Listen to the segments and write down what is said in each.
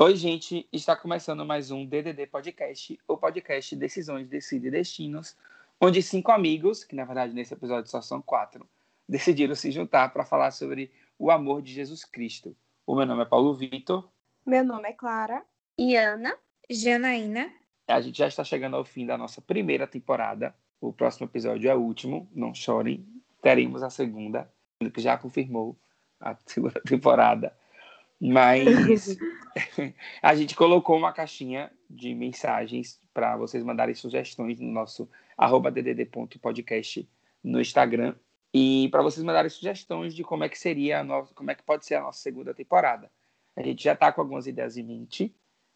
Oi, gente, está começando mais um DDD Podcast, o podcast Decisões, Decide Destinos, onde cinco amigos, que na verdade nesse episódio só são quatro, decidiram se juntar para falar sobre o amor de Jesus Cristo. O meu nome é Paulo Vitor. Meu nome é Clara. E Ana. Janaína. A gente já está chegando ao fim da nossa primeira temporada. O próximo episódio é o último, não chorem. Teremos a segunda, que já confirmou a segunda temporada. Mas a gente colocou uma caixinha de mensagens para vocês mandarem sugestões no nosso arroba ddd.podcast no Instagram e para vocês mandarem sugestões de como é que seria a nossa, como é que pode ser a nossa segunda temporada. A gente já está com algumas ideias em mente.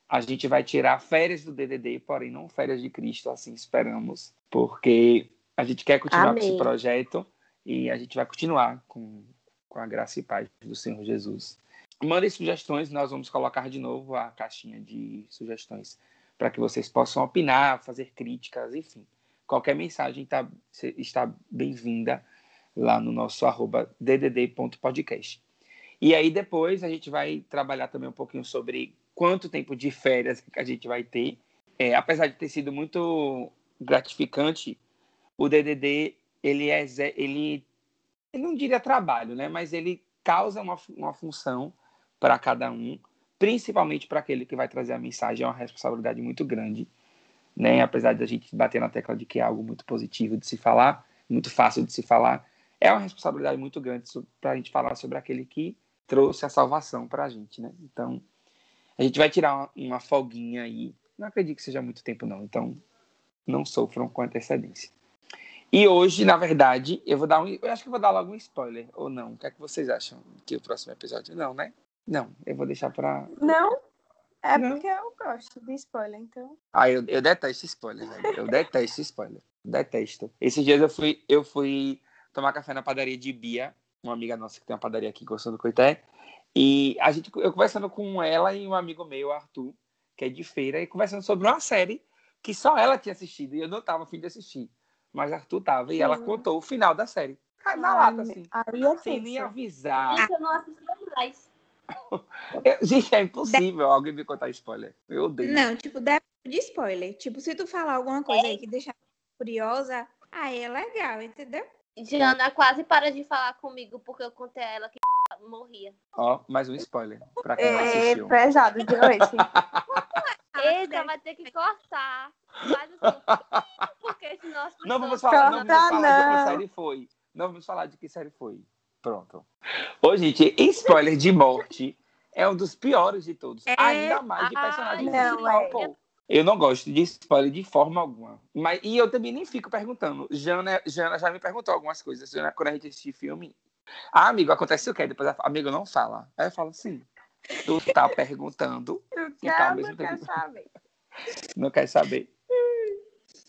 A gente vai tirar férias do DDD, porém não férias de Cristo, assim esperamos, porque a gente quer continuar Amém. com esse projeto e a gente vai continuar com, com a graça e paz do Senhor Jesus. Mandem sugestões, nós vamos colocar de novo a caixinha de sugestões para que vocês possam opinar, fazer críticas, enfim. Qualquer mensagem tá, está bem-vinda lá no nosso arroba ddd.podcast. E aí depois a gente vai trabalhar também um pouquinho sobre quanto tempo de férias que a gente vai ter. É, apesar de ter sido muito gratificante, o DDD ele é ele, não diria trabalho, né? Mas ele causa uma, uma função para cada um, principalmente para aquele que vai trazer a mensagem, é uma responsabilidade muito grande, né? Apesar de a gente bater na tecla de que é algo muito positivo de se falar, muito fácil de se falar, é uma responsabilidade muito grande para a gente falar sobre aquele que trouxe a salvação para a gente, né? Então, a gente vai tirar uma, uma folguinha aí. Não acredito que seja muito tempo, não. Então, não sofram com antecedência. E hoje, na verdade, eu vou dar um. Eu acho que eu vou dar logo um spoiler, ou não? O que é que vocês acham que o próximo episódio? Não, né? Não, eu vou deixar pra. Não? É não. porque eu gosto de spoiler, então. Ah, eu, eu detesto spoiler, velho. Eu detesto spoiler. Detesto. Esses dias eu fui, eu fui tomar café na padaria de Bia, uma amiga nossa que tem uma padaria aqui gostando do Coité. E a gente, eu conversando com ela e um amigo meu, Arthur, que é de feira, e conversando sobre uma série que só ela tinha assistido e eu não tava afim de assistir. Mas Arthur tava e ela contou o final da série. Na lata, assim. Aí é sem nem avisar. Isso eu não assisti mais. Gente, é impossível alguém me contar spoiler. Eu odeio. Não, tipo, deve de spoiler. Tipo, se tu falar alguma coisa aí que deixar curiosa, aí é legal, entendeu? Jana quase para de falar comigo porque eu contei a ela que morria. Ó, mais um spoiler. Pra quem é, não assistiu. pesado de noite. Eita, vai ter que cortar. Mas porque senão Não vamos falar, não vamos falar de que série foi. Não vamos falar de que série foi. Pronto. Ô, gente, spoiler de morte é um dos piores de todos. É... Ainda mais de personagem Ai, principal, é. pô. Eu não gosto de spoiler de forma alguma. Mas, e eu também nem fico perguntando. Jana, Jana já me perguntou algumas coisas. Jana, quando a gente assistir filme. Ah, amigo, acontece o quê? Depois a amigo não fala. Aí eu falo assim. Tu tá perguntando. Eu quero, não quer saber. Não quer saber.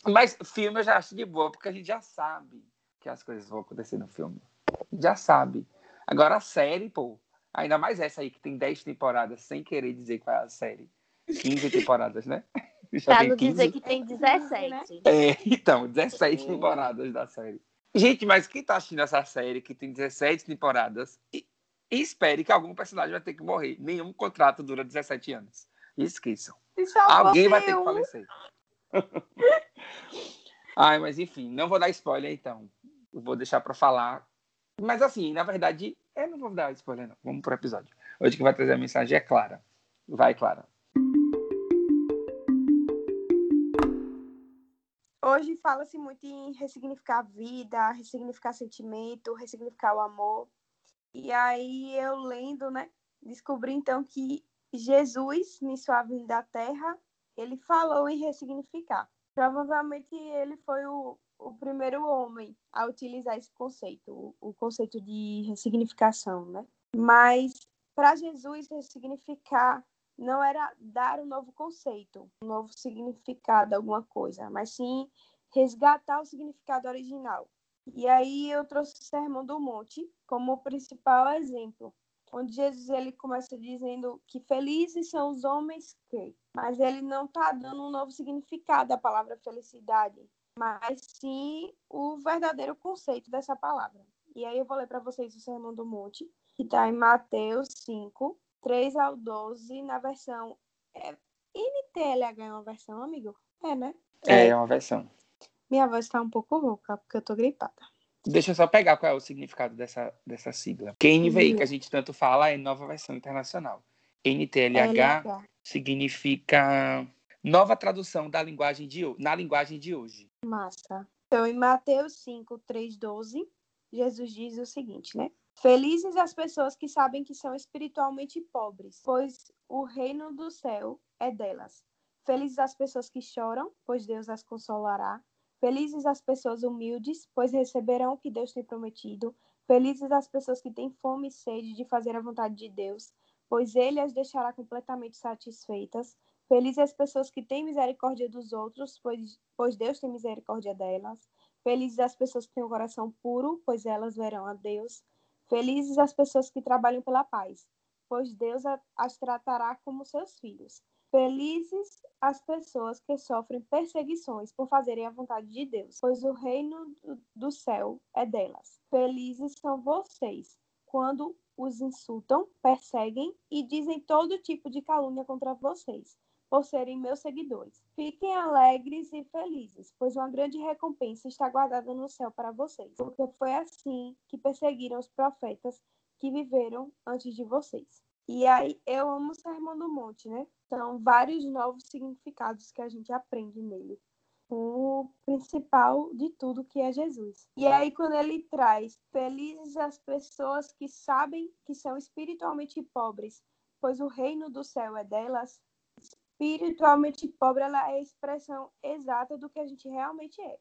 Mas filme eu já acho de boa, porque a gente já sabe que as coisas vão acontecer no filme já sabe. Agora a série, pô, ainda mais essa aí que tem 10 temporadas, sem querer dizer qual é a série. 15 temporadas, né? Já pra não 15. dizer que tem 17. É, então, 17 temporadas da série. Gente, mas quem tá assistindo essa série que tem 17 temporadas e, e espere que algum personagem vai ter que morrer. Nenhum contrato dura 17 anos. Esqueçam. Alguém vai ter que falecer. Ai, mas enfim, não vou dar spoiler então. Vou deixar para falar mas assim, na verdade, eu não vou dar spoiler, não. Vamos pro episódio. Hoje que vai trazer a mensagem é Clara. Vai, Clara. Hoje fala-se muito em ressignificar a vida, ressignificar sentimento, ressignificar o amor. E aí eu lendo, né, descobri então que Jesus, em sua vinda à Terra, ele falou em ressignificar. Provavelmente ele foi o, o primeiro homem a utilizar esse conceito, o, conceito de ressignificação, né? Mas para Jesus ressignificar não era dar um novo conceito, um novo significado, alguma coisa, mas sim resgatar o significado original. E aí eu trouxe o Sermão do Monte como principal exemplo, onde Jesus ele começa dizendo que felizes são os homens que, mas ele não está dando um novo significado à palavra felicidade, mas sim o verdadeiro conceito dessa palavra. E aí eu vou ler para vocês o Sermão do Monte, que está em Mateus 5, 3 ao 12, na versão NTLH é uma versão, amigo? É, né? É, é uma versão. Minha voz tá um pouco rouca, porque eu tô gripada. Deixa eu só pegar qual é o significado dessa, dessa sigla. Que NVI, Uhum. que a gente tanto fala, é Nova Versão Internacional. NTLH LH. significa nova tradução da linguagem de, na linguagem de hoje. Massa. Então, em Mateus 5, 3, 12, Jesus diz o seguinte, né? Felizes as pessoas que sabem que são espiritualmente pobres, pois o reino do céu é delas. Felizes as pessoas que choram, pois Deus as consolará. Felizes as pessoas humildes, pois receberão o que Deus tem prometido. Felizes as pessoas que têm fome e sede de fazer a vontade de Deus, pois ele as deixará completamente satisfeitas. Felizes as pessoas que têm misericórdia dos outros, pois, pois Deus tem misericórdia delas. Felizes as pessoas que têm o coração puro, pois elas verão a Deus. Felizes as pessoas que trabalham pela paz, pois Deus as tratará como seus filhos. Felizes as pessoas que sofrem perseguições por fazerem a vontade de Deus, pois o reino do céu é delas. Felizes são vocês quando os insultam, perseguem e dizem todo tipo de calúnia contra vocês, por serem meus seguidores. Fiquem alegres e felizes, pois uma grande recompensa está guardada no céu para vocês, porque foi assim que perseguiram os profetas que viveram antes de vocês. E aí, eu amo o Sermão do Monte, né? São vários novos significados que a gente aprende nele. O principal de tudo que é Jesus. E aí, quando ele traz felizes as pessoas que sabem que são espiritualmente pobres, pois o reino do céu é delas, espiritualmente pobre ela é a expressão exata do que a gente realmente é.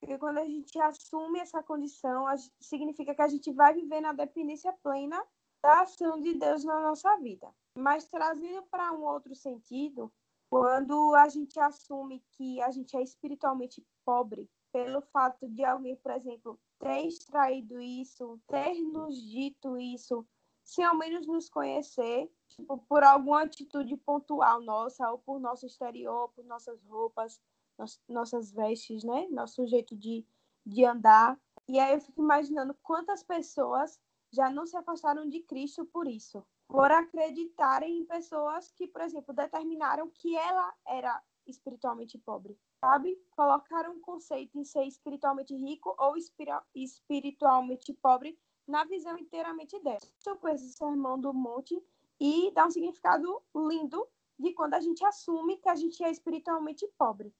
Porque quando a gente assume essa condição, significa que a gente vai viver na dependência plena da ação de Deus na nossa vida. Mas trazendo para um outro sentido, quando a gente assume que a gente é espiritualmente pobre, pelo fato de alguém, por exemplo, ter extraído isso, ter nos dito isso, sem ao menos nos conhecer, tipo, por alguma atitude pontual nossa, ou por nosso exterior, por nossas roupas, nos- nossas vestes, né? Nosso jeito de, de andar. E aí eu fico imaginando quantas pessoas já não se afastaram de Cristo por isso, por acreditarem em pessoas que, por exemplo, determinaram que ela era espiritualmente pobre, sabe? Colocaram um conceito em ser espiritualmente rico ou espiritualmente pobre na visão inteiramente dela. Eu conheço esse sermão do monte e dá um significado lindo de quando a gente assume que a gente é espiritualmente pobre,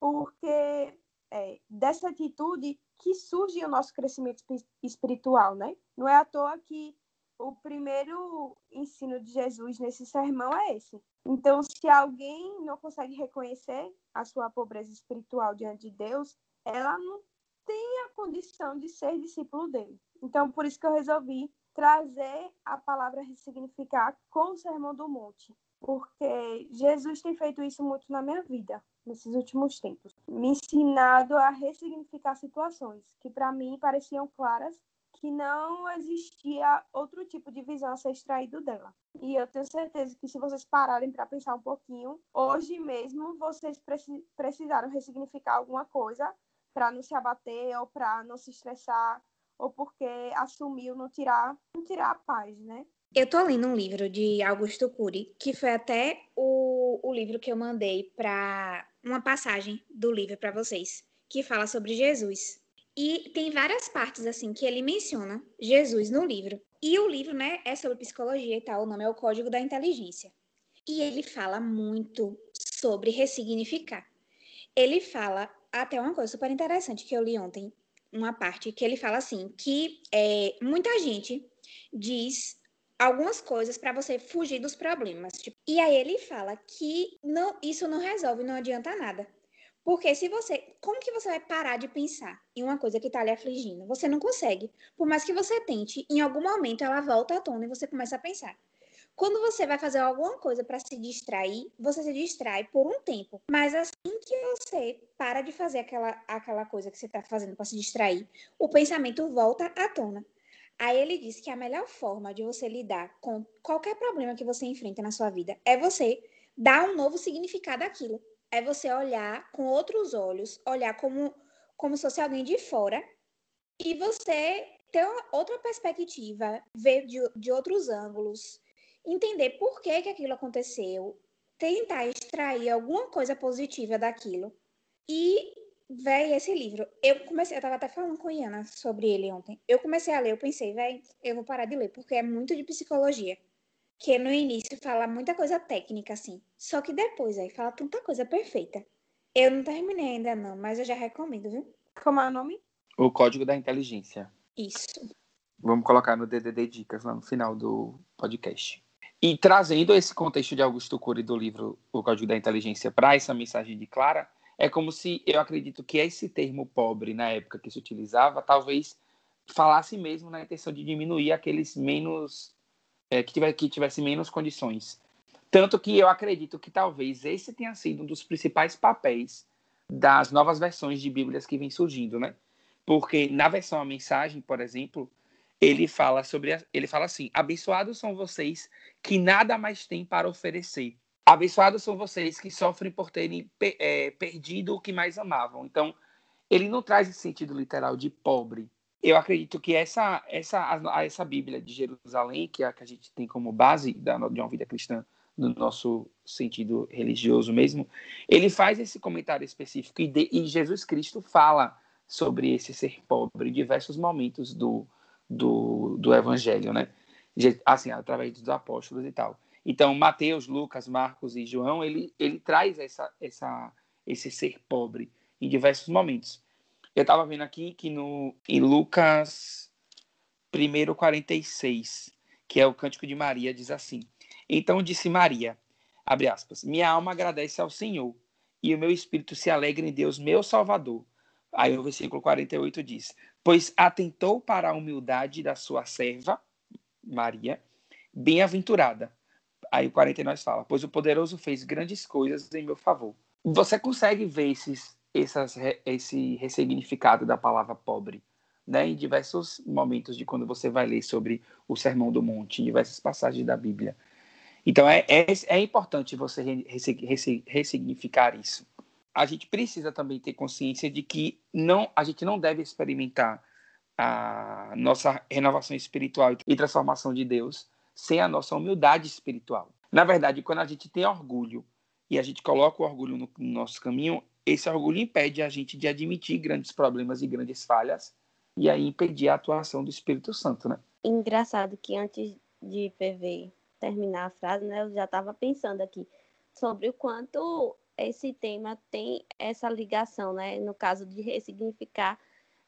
porque é dessa atitude que surge o nosso crescimento espi- espiritual, né? Não é à toa que o primeiro ensino de Jesus nesse sermão é esse. Então, se alguém não consegue reconhecer a sua pobreza espiritual diante de Deus, ela não tem a condição de ser discípulo dele. Então, por isso que eu resolvi trazer a palavra ressignificar com o Sermão do Monte, porque Jesus tem feito isso muito na minha vida nesses últimos tempos, me ensinado a ressignificar situações que para mim pareciam claras, que não existia outro tipo de visão a ser extraído dela. E eu tenho certeza que se vocês pararem para pensar um pouquinho, hoje mesmo vocês preci- precisaram ressignificar alguma coisa para não se abater ou para não se estressar ou porque assumiu não tirar, não tirar a paz, né? Eu tô lendo um livro de Augusto Cury, que foi até o, o livro que eu mandei para uma passagem do livro para vocês, que fala sobre Jesus. E tem várias partes assim que ele menciona Jesus no livro. E o livro, né, é sobre psicologia e tal, o nome é o Código da Inteligência. E ele fala muito sobre ressignificar. Ele fala até uma coisa super interessante que eu li ontem, uma parte que ele fala assim, que é, muita gente diz algumas coisas para você fugir dos problemas. Tipo, e aí ele fala que não, isso não resolve, não adianta nada. Porque se você, como que você vai parar de pensar em uma coisa que está lhe afligindo? Você não consegue. Por mais que você tente, em algum momento ela volta à tona e você começa a pensar. Quando você vai fazer alguma coisa para se distrair, você se distrai por um tempo. Mas assim que você para de fazer aquela, aquela coisa que você está fazendo para se distrair, o pensamento volta à tona. Aí ele diz que a melhor forma de você lidar com qualquer problema que você enfrenta na sua vida é você dar um novo significado àquilo. É você olhar com outros olhos, olhar como, como se fosse alguém de fora e você ter outra perspectiva, ver de, de outros ângulos, entender por que, que aquilo aconteceu, tentar extrair alguma coisa positiva daquilo. E véi, esse livro, eu comecei, eu tava até falando com a Iana sobre ele ontem. Eu comecei a ler, eu pensei, véi, eu vou parar de ler, porque é muito de psicologia. Que no início fala muita coisa técnica, assim. Só que depois aí fala tanta coisa perfeita. Eu não terminei ainda, não, mas eu já recomendo, viu? Como é o nome? O Código da Inteligência. Isso. Vamos colocar no DDD Dicas lá no final do podcast. E trazendo esse contexto de Augusto Cury do livro O Código da Inteligência para essa mensagem de Clara, é como se eu acredito que esse termo pobre, na época que se utilizava, talvez falasse mesmo na intenção de diminuir aqueles menos. É, que, tivesse, que tivesse menos condições. Tanto que eu acredito que talvez esse tenha sido um dos principais papéis das novas versões de Bíblias que vem surgindo, né? Porque na versão a mensagem, por exemplo, ele fala sobre ele fala assim: "Abençoados são vocês que nada mais têm para oferecer. Abençoados são vocês que sofrem por terem é, perdido o que mais amavam." Então, ele não traz esse sentido literal de pobre. Eu acredito que essa essa essa Bíblia de Jerusalém, que é a que a gente tem como base da, de uma vida cristã no nosso sentido religioso mesmo, ele faz esse comentário específico e, de, e Jesus Cristo fala sobre esse ser pobre em diversos momentos do, do, do evangelho, né? Assim, através dos apóstolos e tal. Então, Mateus, Lucas, Marcos e João, ele, ele traz essa, essa, esse ser pobre em diversos momentos. Eu estava vendo aqui que no, em Lucas 1,46, que é o Cântico de Maria, diz assim: Então disse Maria, abre aspas, minha alma agradece ao Senhor, e o meu espírito se alegra em Deus, meu Salvador. Aí o versículo 48 diz: pois atentou para a humildade da sua serva, Maria, bem-aventurada. Aí o 49 fala, pois o poderoso fez grandes coisas em meu favor. Você consegue ver esses, essas, esse ressignificado da palavra pobre, né? Em diversos momentos de quando você vai ler sobre o Sermão do Monte, em diversas passagens da Bíblia. Então é, é, é importante você ressignificar isso a gente precisa também ter consciência de que não, a gente não deve experimentar a nossa renovação espiritual e transformação de Deus sem a nossa humildade espiritual. Na verdade, quando a gente tem orgulho e a gente coloca o orgulho no, no nosso caminho, esse orgulho impede a gente de admitir grandes problemas e grandes falhas e aí impedir a atuação do Espírito Santo, né? Engraçado que antes de PV terminar a frase, né, eu já estava pensando aqui sobre o quanto esse tema tem essa ligação, né? No caso de ressignificar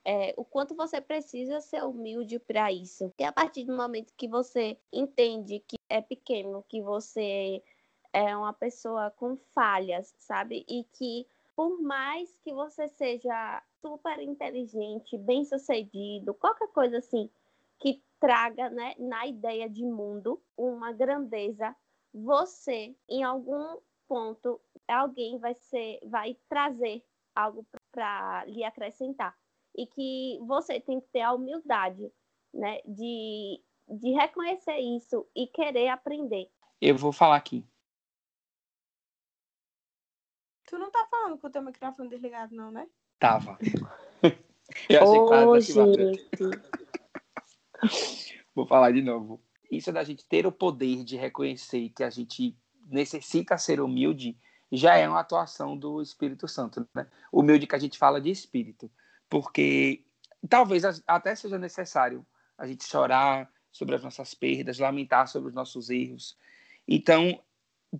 é, o quanto você precisa ser humilde para isso. Porque a partir do momento que você entende que é pequeno, que você é uma pessoa com falhas, sabe? E que por mais que você seja super inteligente, bem sucedido, qualquer coisa assim que traga né, na ideia de mundo uma grandeza, você, em algum ponto, alguém vai ser, vai trazer algo para lhe acrescentar e que você tem que ter a humildade, né, de, de reconhecer isso e querer aprender. Eu vou falar aqui. Tu não tá falando com o teu microfone desligado, não, né? Tava. Eu achei oh, gente. Vou falar de novo. Isso é da gente ter o poder de reconhecer que a gente necessita ser humilde já é uma atuação do Espírito Santo, né? Humilde que a gente fala de espírito, porque talvez até seja necessário a gente chorar sobre as nossas perdas, lamentar sobre os nossos erros. Então,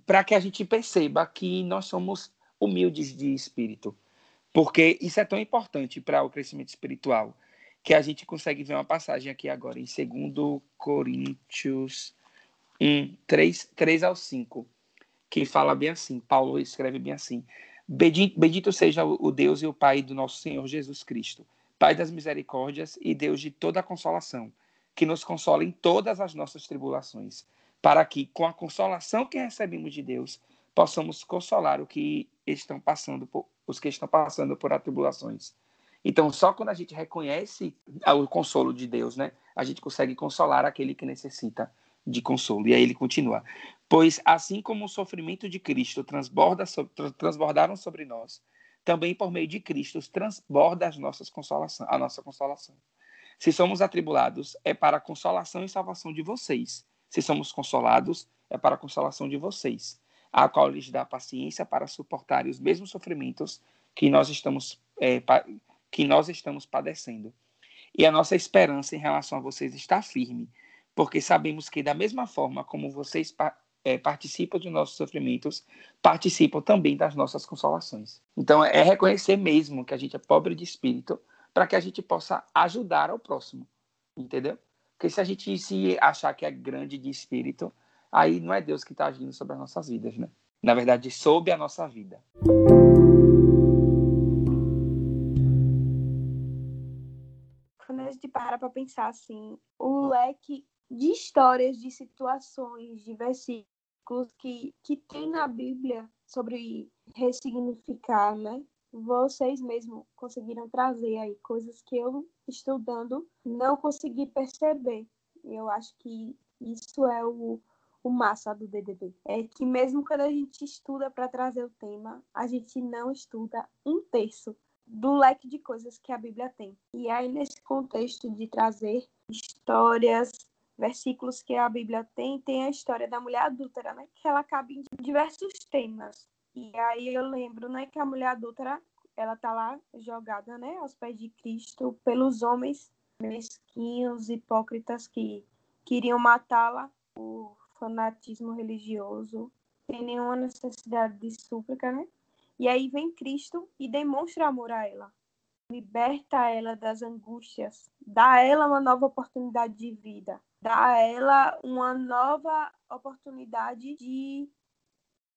para que a gente perceba que nós somos humildes de espírito, porque isso é tão importante para o crescimento espiritual, que a gente consegue ver uma passagem aqui agora em 2 Coríntios 1, 3, 3 ao 5 que fala bem assim, Paulo escreve bem assim: Bendito, seja o Deus e o Pai do nosso Senhor Jesus Cristo, Pai das misericórdias e Deus de toda a consolação, que nos consola em todas as nossas tribulações, para que, com a consolação que recebemos de Deus, possamos consolar o que estão passando por, os que estão passando por atribulações. Então, só quando a gente reconhece o consolo de Deus, né, a gente consegue consolar aquele que necessita de consolo. E aí ele continua: Pois assim como o sofrimento de Cristo transborda transbordaram sobre nós, também por meio de Cristo transborda as nossas consolação, a nossa consolação. Se somos atribulados, é para a consolação e salvação de vocês. Se somos consolados, é para a consolação de vocês. a qual lhes dá paciência para suportarem os mesmos sofrimentos que nós estamos, é, que nós estamos padecendo. E a nossa esperança em relação a vocês está firme, porque sabemos que, da mesma forma como vocês é, participam dos nossos sofrimentos, participam também das nossas consolações. Então, é reconhecer mesmo que a gente é pobre de espírito, para que a gente possa ajudar ao próximo, entendeu? Porque se a gente se achar que é grande de espírito, aí não é Deus que está agindo sobre as nossas vidas, né? Na verdade, sob a nossa vida. Quando a gente para para pensar assim, o leque de histórias, de situações, de versículos que, que tem na Bíblia sobre ressignificar, né? Vocês mesmos conseguiram trazer aí coisas que eu, estudando, não consegui perceber. Eu acho que isso é o, o massa do DDB. É que mesmo quando a gente estuda para trazer o tema, a gente não estuda um terço do leque de coisas que a Bíblia tem. E aí, nesse contexto de trazer histórias, versículos que a Bíblia tem, tem a história da mulher adúltera, né? Que ela cabe em diversos temas. E aí eu lembro, né, que a mulher adúltera, ela tá lá jogada, né, aos pés de Cristo pelos homens mesquinhos, hipócritas que queriam matá-la por fanatismo religioso, sem nenhuma necessidade de súplica, né? E aí vem Cristo e demonstra amor a ela, liberta ela das angústias, dá a ela uma nova oportunidade de vida, dá a ela uma nova oportunidade de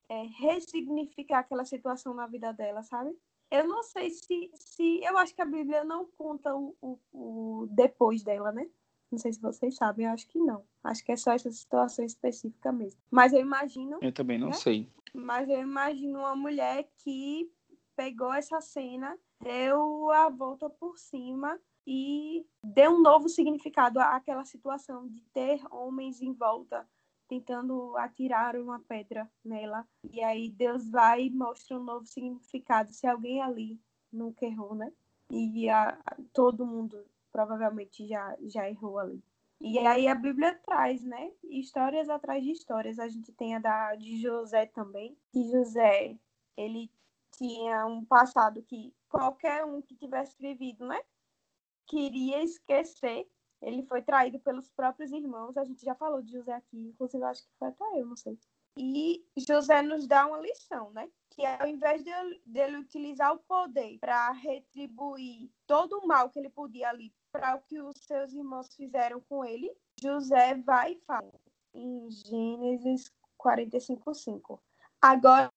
é, ressignificar aquela situação na vida dela, sabe? Eu não sei se, se. Eu acho que a Bíblia não conta o, o, o depois dela, né? Não sei se vocês sabem, eu acho que não. Acho que é só essa situação específica mesmo. Mas eu imagino. Eu também não né? sei. Mas eu imagino uma mulher que pegou essa cena, deu a volta por cima e deu um novo significado àquela situação de ter homens em volta tentando atirar uma pedra nela. E aí Deus vai e mostra um novo significado. Se alguém ali nunca errou, né? E a, todo mundo provavelmente já, já errou ali. E aí a Bíblia traz, né? Histórias atrás de histórias. A gente tem a da, de José também. Que José, ele tinha um passado que qualquer um que tivesse vivido, né? Queria esquecer ele foi traído pelos próprios irmãos. A gente já falou de José aqui, inclusive acho que foi até eu, não sei. E José nos dá uma lição, né? Que ao invés dele, dele utilizar o poder para retribuir todo o mal que ele podia ali para o que os seus irmãos fizeram com ele, José vai e fala em Gênesis 45:5. Agora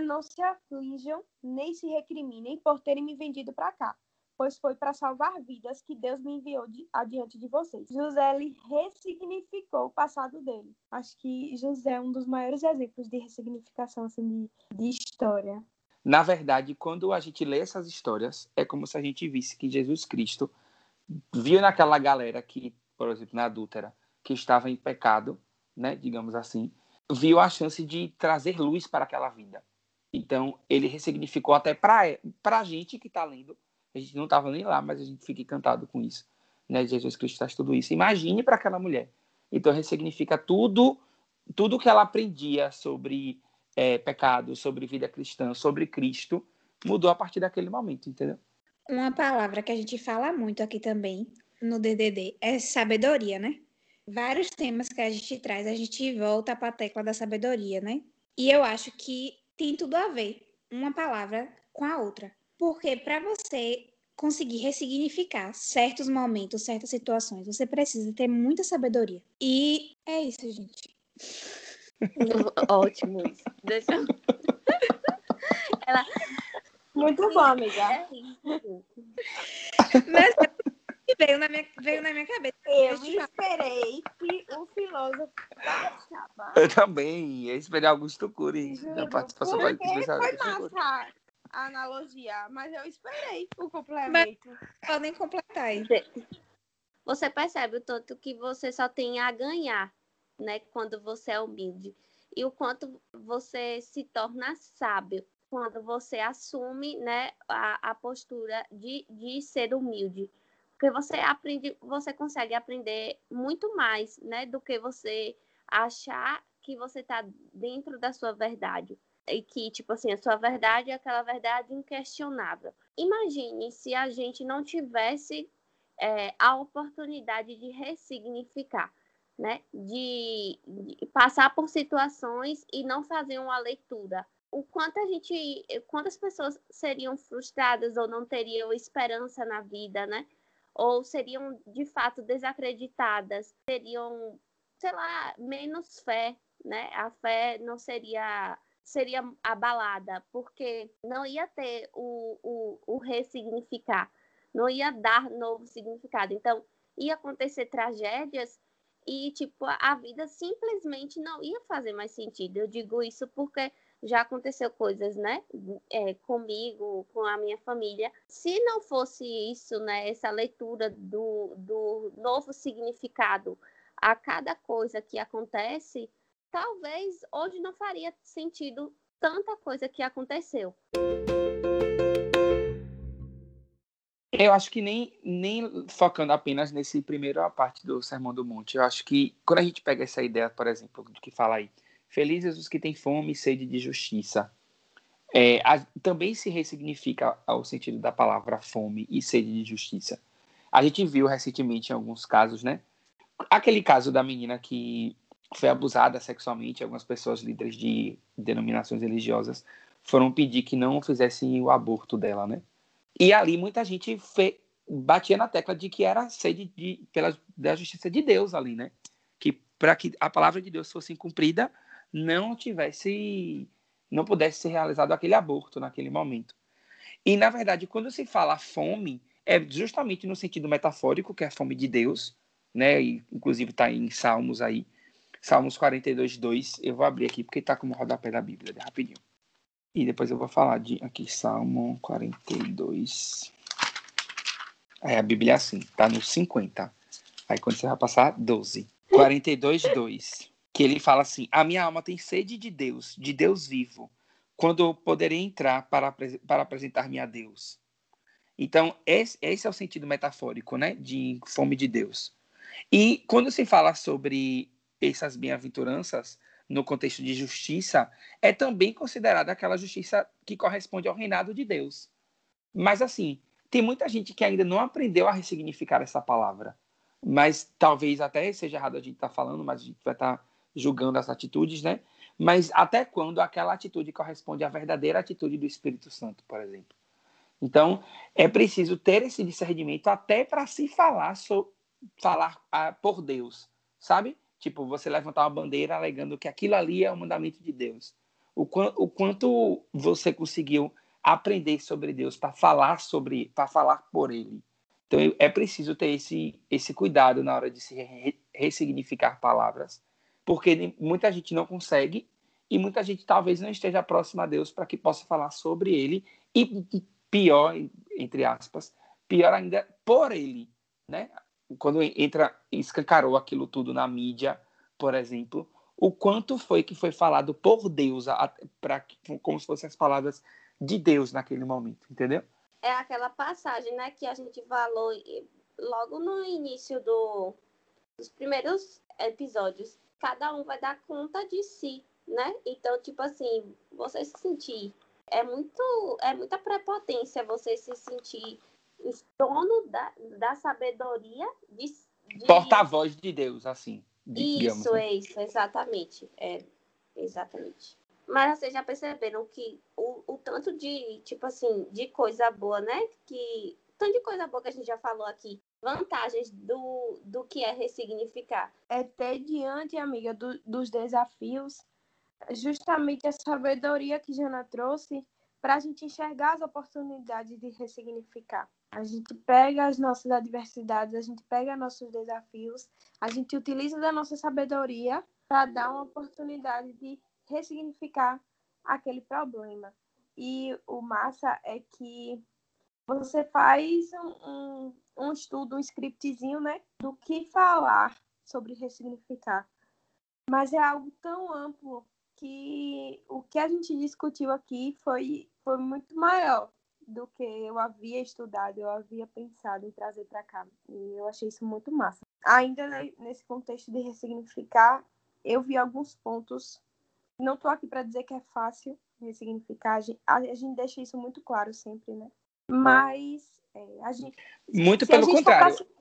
não se aflijam nem se recriminem por terem me vendido para cá, pois foi para salvar vidas que Deus me enviou de, adiante de vocês. José ele ressignificou o passado dele. Acho que José é um dos maiores exemplos de ressignificação assim, de, de história. Na verdade, quando a gente lê essas histórias, é como se a gente visse que Jesus Cristo viu naquela galera que, por exemplo, na adúltera, que estava em pecado, né, digamos assim, viu a chance de trazer luz para aquela vida. Então, ele ressignificou até para a gente que está lendo a gente não estava nem lá, mas a gente fica encantado com isso. Né? Jesus Cristo traz tudo isso. Imagine para aquela mulher. Então, ressignifica tudo, tudo que ela aprendia sobre é, pecado, sobre vida cristã, sobre Cristo, mudou a partir daquele momento, entendeu? Uma palavra que a gente fala muito aqui também no DDD é sabedoria, né? Vários temas que a gente traz, a gente volta para a tecla da sabedoria, né? E eu acho que tem tudo a ver uma palavra com a outra. Porque para você conseguir ressignificar certos momentos, certas situações, você precisa ter muita sabedoria. E é isso, gente. Ótimo. Deixa eu... Ela... Muito bom, amiga. É Mas veio na minha, veio na minha cabeça. Eu esperei que o filósofo Eu também. Eu esperei Augusto Cury na participação Porque foi massa a analogia, mas eu esperei o complemento. Mas podem completar aí. Você percebe o tanto que você só tem a ganhar, né, quando você é humilde. E o quanto você se torna sábio quando você assume, né, a, a postura de, de ser humilde. Porque você aprende, você consegue aprender muito mais, né, do que você achar que você está dentro da sua verdade e que, tipo assim, a sua verdade é aquela verdade inquestionável. Imagine se a gente não tivesse é, a oportunidade de ressignificar, né? De, de, passar por situações e não fazer uma leitura. O quanto a gente, quantas pessoas seriam frustradas ou não teriam esperança na vida, né? Ou seriam de fato desacreditadas, teriam, sei lá, menos fé, né? A fé não seria seria abalada, porque não ia ter o, o, o ressignificar, não ia dar novo significado. Então, ia acontecer tragédias e, tipo, a vida simplesmente não ia fazer mais sentido. Eu digo isso porque já aconteceu coisas, né, é, comigo, com a minha família. Se não fosse isso, né, essa leitura do, do novo significado a cada coisa que acontece, talvez hoje não faria sentido tanta coisa que aconteceu. Eu acho que nem, nem focando apenas nesse primeiro parte do Sermão do Monte. Eu acho que quando a gente pega essa ideia, por exemplo, do que fala aí, felizes os que têm fome e sede de justiça, é, a, também se ressignifica ao sentido da palavra fome e sede de justiça. A gente viu recentemente em alguns casos, né? Aquele caso da menina que foi abusada sexualmente. Algumas pessoas líderes de denominações religiosas foram pedir que não fizessem o aborto dela, né? E ali muita gente fe... batia na tecla de que era sede de, pela, da justiça de Deus ali, né? Que para que a palavra de Deus fosse cumprida, não tivesse, não pudesse ser realizado aquele aborto naquele momento. E na verdade, quando se fala fome, é justamente no sentido metafórico, que é a fome de Deus, né? E, inclusive está em Salmos aí, Salmos 42, 2. Eu vou abrir aqui porque está como rodapé da Bíblia, rapidinho. E depois eu vou falar de aqui, Salmo 42. Aí a Bíblia é assim, tá no 50. Aí quando você vai passar, 12. 42, 2. Que ele fala assim: A minha alma tem sede de Deus, de Deus vivo, quando eu poderei entrar para, para apresentar-me a Deus. Então, esse, esse é o sentido metafórico, né? De fome de Deus. E quando se fala sobre essas bem-aventuranças no contexto de justiça é também considerada aquela justiça que corresponde ao reinado de Deus. Mas assim, tem muita gente que ainda não aprendeu a ressignificar essa palavra. Mas talvez até seja errado a gente estar tá falando, mas a gente vai estar tá julgando as atitudes, né? Mas até quando aquela atitude corresponde à verdadeira atitude do Espírito Santo, por exemplo. Então, é preciso ter esse discernimento até para se falar, so, falar ah, por Deus, sabe? Tipo, você levantar uma bandeira alegando que aquilo ali é o mandamento de Deus. O, qu o quanto você conseguiu aprender sobre Deus para falar sobre, para falar por Ele. Então é preciso ter esse esse cuidado na hora de se re ressignificar palavras, porque muita gente não consegue e muita gente talvez não esteja próxima a Deus para que possa falar sobre Ele e pior entre aspas, pior ainda por Ele, né? Quando entra escancarou aquilo tudo na mídia, por exemplo, o quanto foi que foi falado por Deus, para como se fossem as palavras de Deus naquele momento, entendeu? É aquela passagem, né, que a gente falou logo no início do, dos primeiros episódios. Cada um vai dar conta de si, né? Então, tipo assim, você se sentir é muito é muita prepotência você se sentir dono da, da sabedoria de, de... porta-voz de Deus, assim. Isso, é isso, exatamente. É, exatamente. Mas vocês já perceberam que o, o tanto de, tipo assim, de coisa boa, né? Que. Tanto de coisa boa que a gente já falou aqui. Vantagens do, do que é ressignificar. É ter diante, amiga, do, dos desafios, justamente a sabedoria que Jana trouxe para a gente enxergar as oportunidades de ressignificar. A gente pega as nossas adversidades, a gente pega nossos desafios, a gente utiliza da nossa sabedoria para dar uma oportunidade de ressignificar aquele problema. E o massa é que você faz um, um, um estudo, um scriptzinho, né, do que falar sobre ressignificar. Mas é algo tão amplo que o que a gente discutiu aqui foi, foi muito maior do que eu havia estudado, eu havia pensado em trazer para cá. E eu achei isso muito massa. Ainda nesse contexto de ressignificar, eu vi alguns pontos. Não estou aqui para dizer que é fácil ressignificar, a gente, gente deixa isso muito claro sempre, né? Mas é, a gente. Muito pelo contrário. Focasse...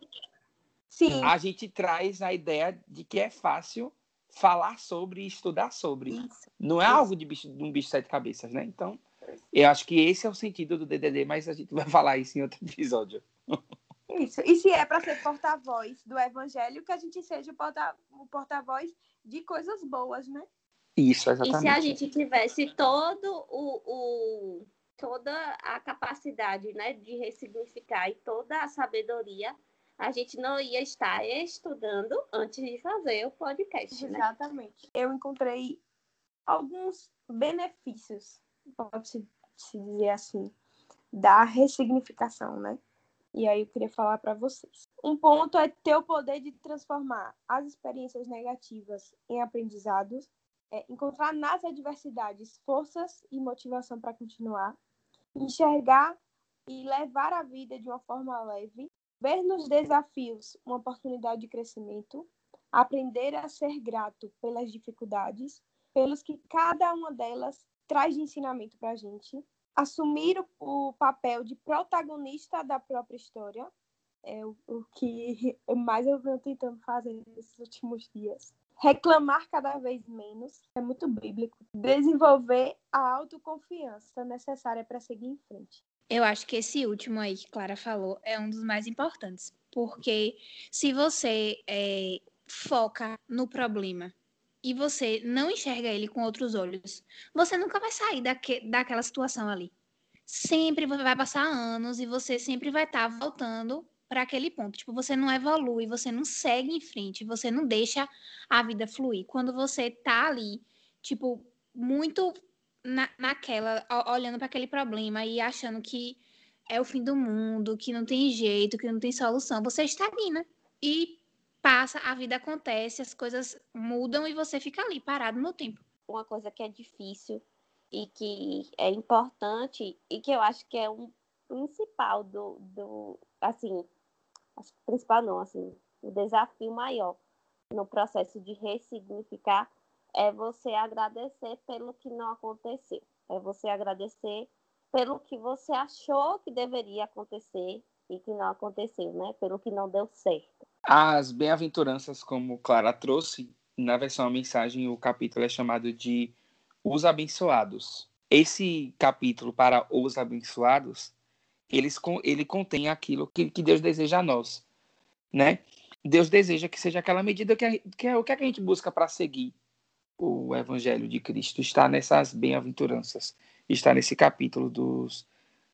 Sim. A gente traz a ideia de que é fácil falar sobre e estudar sobre. Isso. Não é Isso. algo de, bicho, de um bicho de sete cabeças, né? Então, eu acho que esse é o sentido do DDD, mas a gente vai falar isso em outro episódio. Isso. E se é para ser porta-voz do evangelho, que a gente seja o porta- o porta-voz de coisas boas, né? Isso, E exatamente. se a gente tivesse todo o, o- toda a capacidade né, de ressignificar e toda a sabedoria, a gente não ia estar estudando antes de fazer o podcast, né? Exatamente. Eu encontrei alguns benefícios, pode-se se dizer assim, da ressignificação, né? E aí eu queria falar para vocês. Um ponto é ter o poder de transformar as experiências negativas em aprendizados, é encontrar nas adversidades forças e motivação para continuar, enxergar e levar a vida de uma forma leve, ver nos desafios uma oportunidade de crescimento, aprender a ser grato pelas dificuldades, pelos que cada uma delas traz de ensinamento para a gente, assumir o, o papel de protagonista da própria história, é o, o que mais eu venho tentando fazer nesses últimos dias. Reclamar cada vez menos, é muito bíblico. Desenvolver a autoconfiança necessária para seguir em frente. Eu acho que esse último aí que Clara falou é um dos mais importantes, porque se você é, foca no problema e você não enxerga ele com outros olhos, você nunca vai sair daque, daquela situação ali. Sempre vai passar anos e você sempre vai estar tá voltando para aquele ponto. Tipo, você não evolui, você não segue em frente, você não deixa a vida fluir. Quando você tá ali, tipo, muito na, naquela, olhando para aquele problema e achando que é o fim do mundo, que não tem jeito, que não tem solução, você estagna. E passa, a vida acontece, as coisas mudam e você fica ali parado no tempo. Uma coisa que é difícil e que é importante e que eu acho que é um principal do, do assim, principal não, assim, o desafio maior no processo de ressignificar é você agradecer pelo que não aconteceu. É você agradecer pelo que você achou que deveria acontecer e que não aconteceu, né? Pelo que não deu certo. As bem-aventuranças, como Clara trouxe, na versão a mensagem, o capítulo é chamado de Os Abençoados. Esse capítulo para os abençoados, eles, ele contém aquilo que, que Deus deseja a nós, né? Deus deseja que seja aquela medida que, que é o que a gente busca para seguir o Evangelho de Cristo. Está nessas bem-aventuranças, está nesse capítulo dos,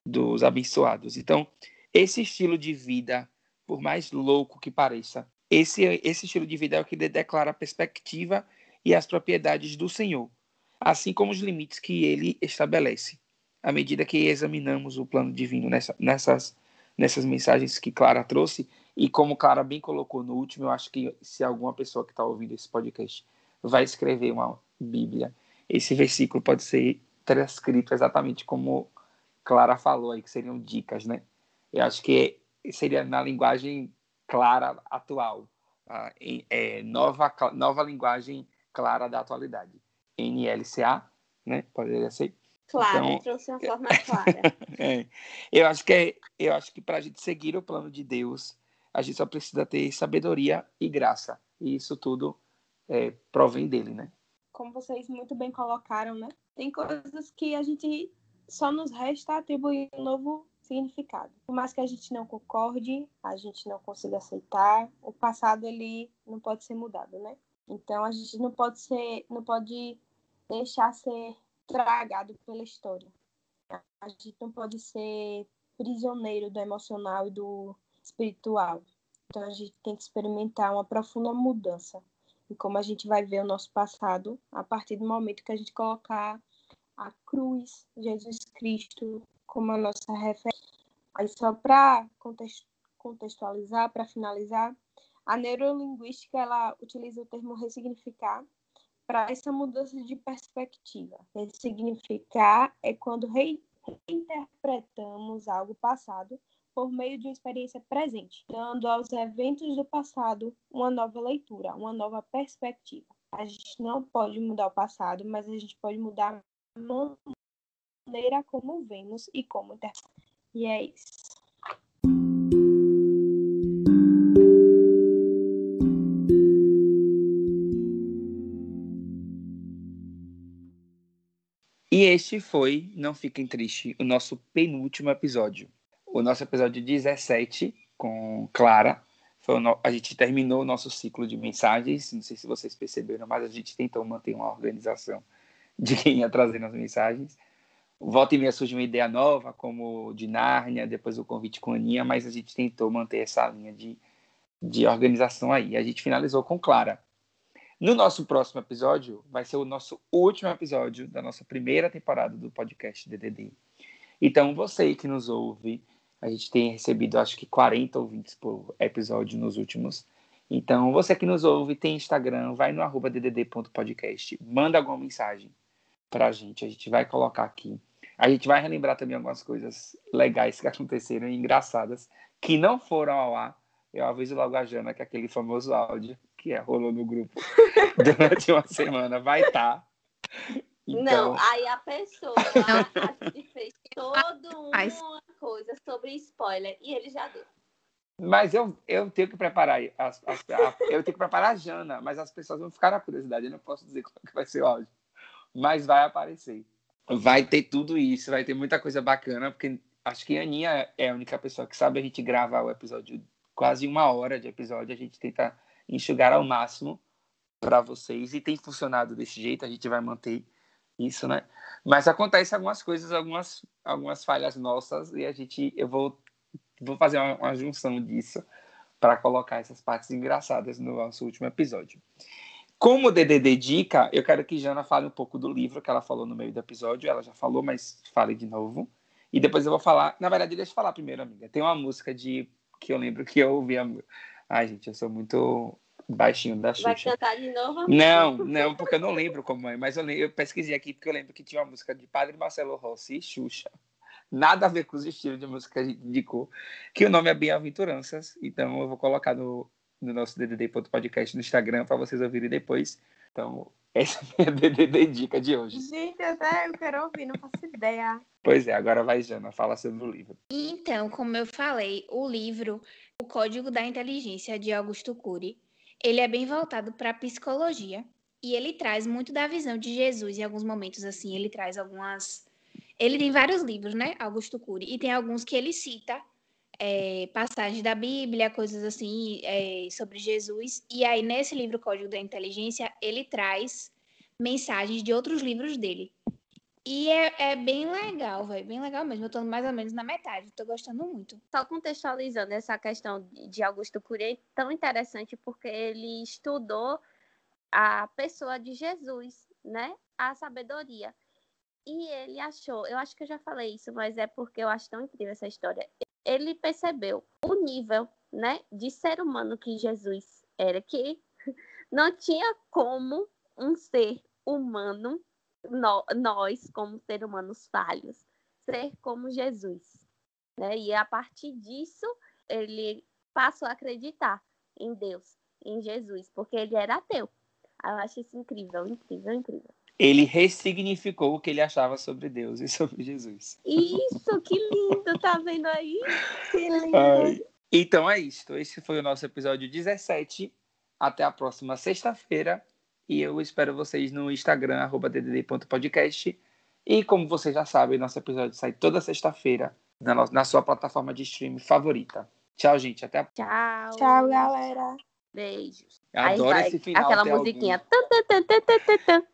dos abençoados. Então, esse estilo de vida, por mais louco que pareça, esse, esse estilo de vida é o que declara a perspectiva e as propriedades do Senhor, assim como os limites que ele estabelece. À medida que examinamos o plano divino nessa, nessas, nessas mensagens que Clara trouxe, e como Clara bem colocou no último, eu acho que se alguma pessoa que está ouvindo esse podcast vai escrever uma Bíblia, esse versículo pode ser transcrito exatamente como Clara falou aí, que seriam dicas, né? Eu acho que seria na linguagem clara atual, uh, em, é, nova, nova linguagem clara da atualidade. NLCA, né? Poderia ser. Claro, então, trouxe uma forma clara. é, eu acho que é, eu acho que para a gente seguir o plano de Deus, a gente só precisa ter sabedoria e graça. E isso tudo é, provém dele, né? Como vocês muito bem colocaram, né? Tem coisas que a gente só nos resta atribuir um novo significado. Por mais que a gente não concorde, a gente não consiga aceitar, o passado ele não pode ser mudado, né? Então a gente não pode ser, não pode deixar ser tragado pela história. A gente não pode ser prisioneiro do emocional e do espiritual. Então a gente tem que experimentar uma profunda mudança em como a gente vai ver o nosso passado a partir do momento que a gente colocar a cruz, Jesus Cristo, como a nossa referência. Aí só para contextualizar, para finalizar, a neurolinguística ela utiliza o termo ressignificar para essa mudança de perspectiva. Ressignificar é quando reinterpretamos algo passado por meio de uma experiência presente, dando aos eventos do passado uma nova leitura, uma nova perspectiva. A gente não pode mudar o passado, mas a gente pode mudar a maneira como vemos e como interpretamos. E é isso. E este foi, não fiquem tristes, o nosso penúltimo episódio. O nosso episódio 17 com Clara. No... A gente terminou o nosso ciclo de mensagens. Não sei se vocês perceberam, mas a gente tentou manter uma organização de quem ia trazendo as mensagens. Volta e meia surge uma ideia nova, como de Nárnia, depois o convite com a Aninha, mas a gente tentou manter essa linha de, de organização aí. A gente finalizou com Clara. No nosso próximo episódio, vai ser o nosso último episódio da nossa primeira temporada do podcast DDD. Então, você que nos ouve, a gente tem recebido acho que 40 ouvintes por episódio nos últimos. Então, você que nos ouve, tem Instagram, vai no arroba ddd.podcast, manda alguma mensagem pra gente, a gente vai colocar aqui. A gente vai relembrar também algumas coisas legais que aconteceram e engraçadas, que não foram ao ar. Eu aviso logo a Jana que aquele famoso áudio que é, rolou no grupo durante uma semana vai estar. Tá. Então... Não, aí a pessoa fez toda uma coisa sobre spoiler e ele já deu. Mas eu, eu tenho que preparar as, as, a, eu tenho que preparar a Jana, mas as pessoas vão ficar na curiosidade. Eu não posso dizer qual que vai ser o áudio. Mas vai aparecer. Vai ter tudo isso, vai ter muita coisa bacana, porque acho que a Aninha é a única pessoa que sabe a gente gravar o episódio, quase uma hora de episódio, a gente tenta enxugar ao máximo para vocês e tem funcionado desse jeito, a gente vai manter isso, né? Mas acontece algumas coisas, algumas algumas falhas nossas e a gente eu vou vou fazer uma, uma junção disso para colocar essas partes engraçadas no nosso último episódio. Como o DDD dica, eu quero que Jana fale um pouco do livro que ela falou no meio do episódio. Ela já falou, mas fale de novo. E depois eu vou falar. Na verdade, deixa eu falar primeiro, amiga. Tem uma música de que eu lembro que eu ouvi. A... Ai, gente, eu sou muito baixinho da Xuxa. Vai cantar de novo? Não, não, porque eu não lembro como é, mas eu, eu pesquisei aqui porque eu lembro que tinha uma música de Padre Marcelo Rossi e Xuxa. Nada a ver com os estilos de música que a gente indicou, que o nome é Bem-aventuranças, então eu vou colocar no, no nosso DDD.podcast no Instagram para vocês ouvirem depois. Então, essa é a minha DDD dica de hoje. Gente, até eu quero ouvir, não faço ideia. Pois é, agora vai, Jana, fala sobre o livro. Então, como eu falei, o livro O Código da Inteligência, de Augusto Cury, ele é bem voltado para a psicologia e ele traz muito da visão de Jesus em alguns momentos, assim, ele traz algumas... Ele tem vários livros, né, Augusto Cury, e tem alguns que ele cita é, passagens da Bíblia, coisas assim, é, sobre Jesus. E aí, nesse livro Código da Inteligência, ele traz mensagens de outros livros dele. E é, é bem legal, velho. Bem legal mesmo. Eu tô mais ou menos na metade. Tô gostando muito. Só contextualizando essa questão de Augusto Cury é tão interessante porque ele estudou a pessoa de Jesus, né? A sabedoria. E ele achou, eu acho que eu já falei isso, mas é porque eu acho tão incrível essa história. Ele percebeu o nível, né, de ser humano que Jesus era, que não tinha como um ser humano no, nós, como seres humanos falhos, ser como Jesus. Né? E a partir disso, ele passou a acreditar em Deus, em Jesus, porque ele era ateu. Eu acho isso incrível, incrível, incrível. Ele ressignificou o que ele achava sobre Deus e sobre Jesus. Isso, que lindo, tá vendo aí? Que lindo. Ai. Então é isso. Esse foi o nosso episódio 17. Até a próxima sexta-feira. E eu espero vocês no Instagram, ddd.podcast. E como vocês já sabem, nosso episódio sai toda sexta-feira na, na sua plataforma de streaming favorita. Tchau, gente. Até a... Tchau. Tchau, galera. Beijos. Eu adoro esse final. Aquela musiquinha. Algum...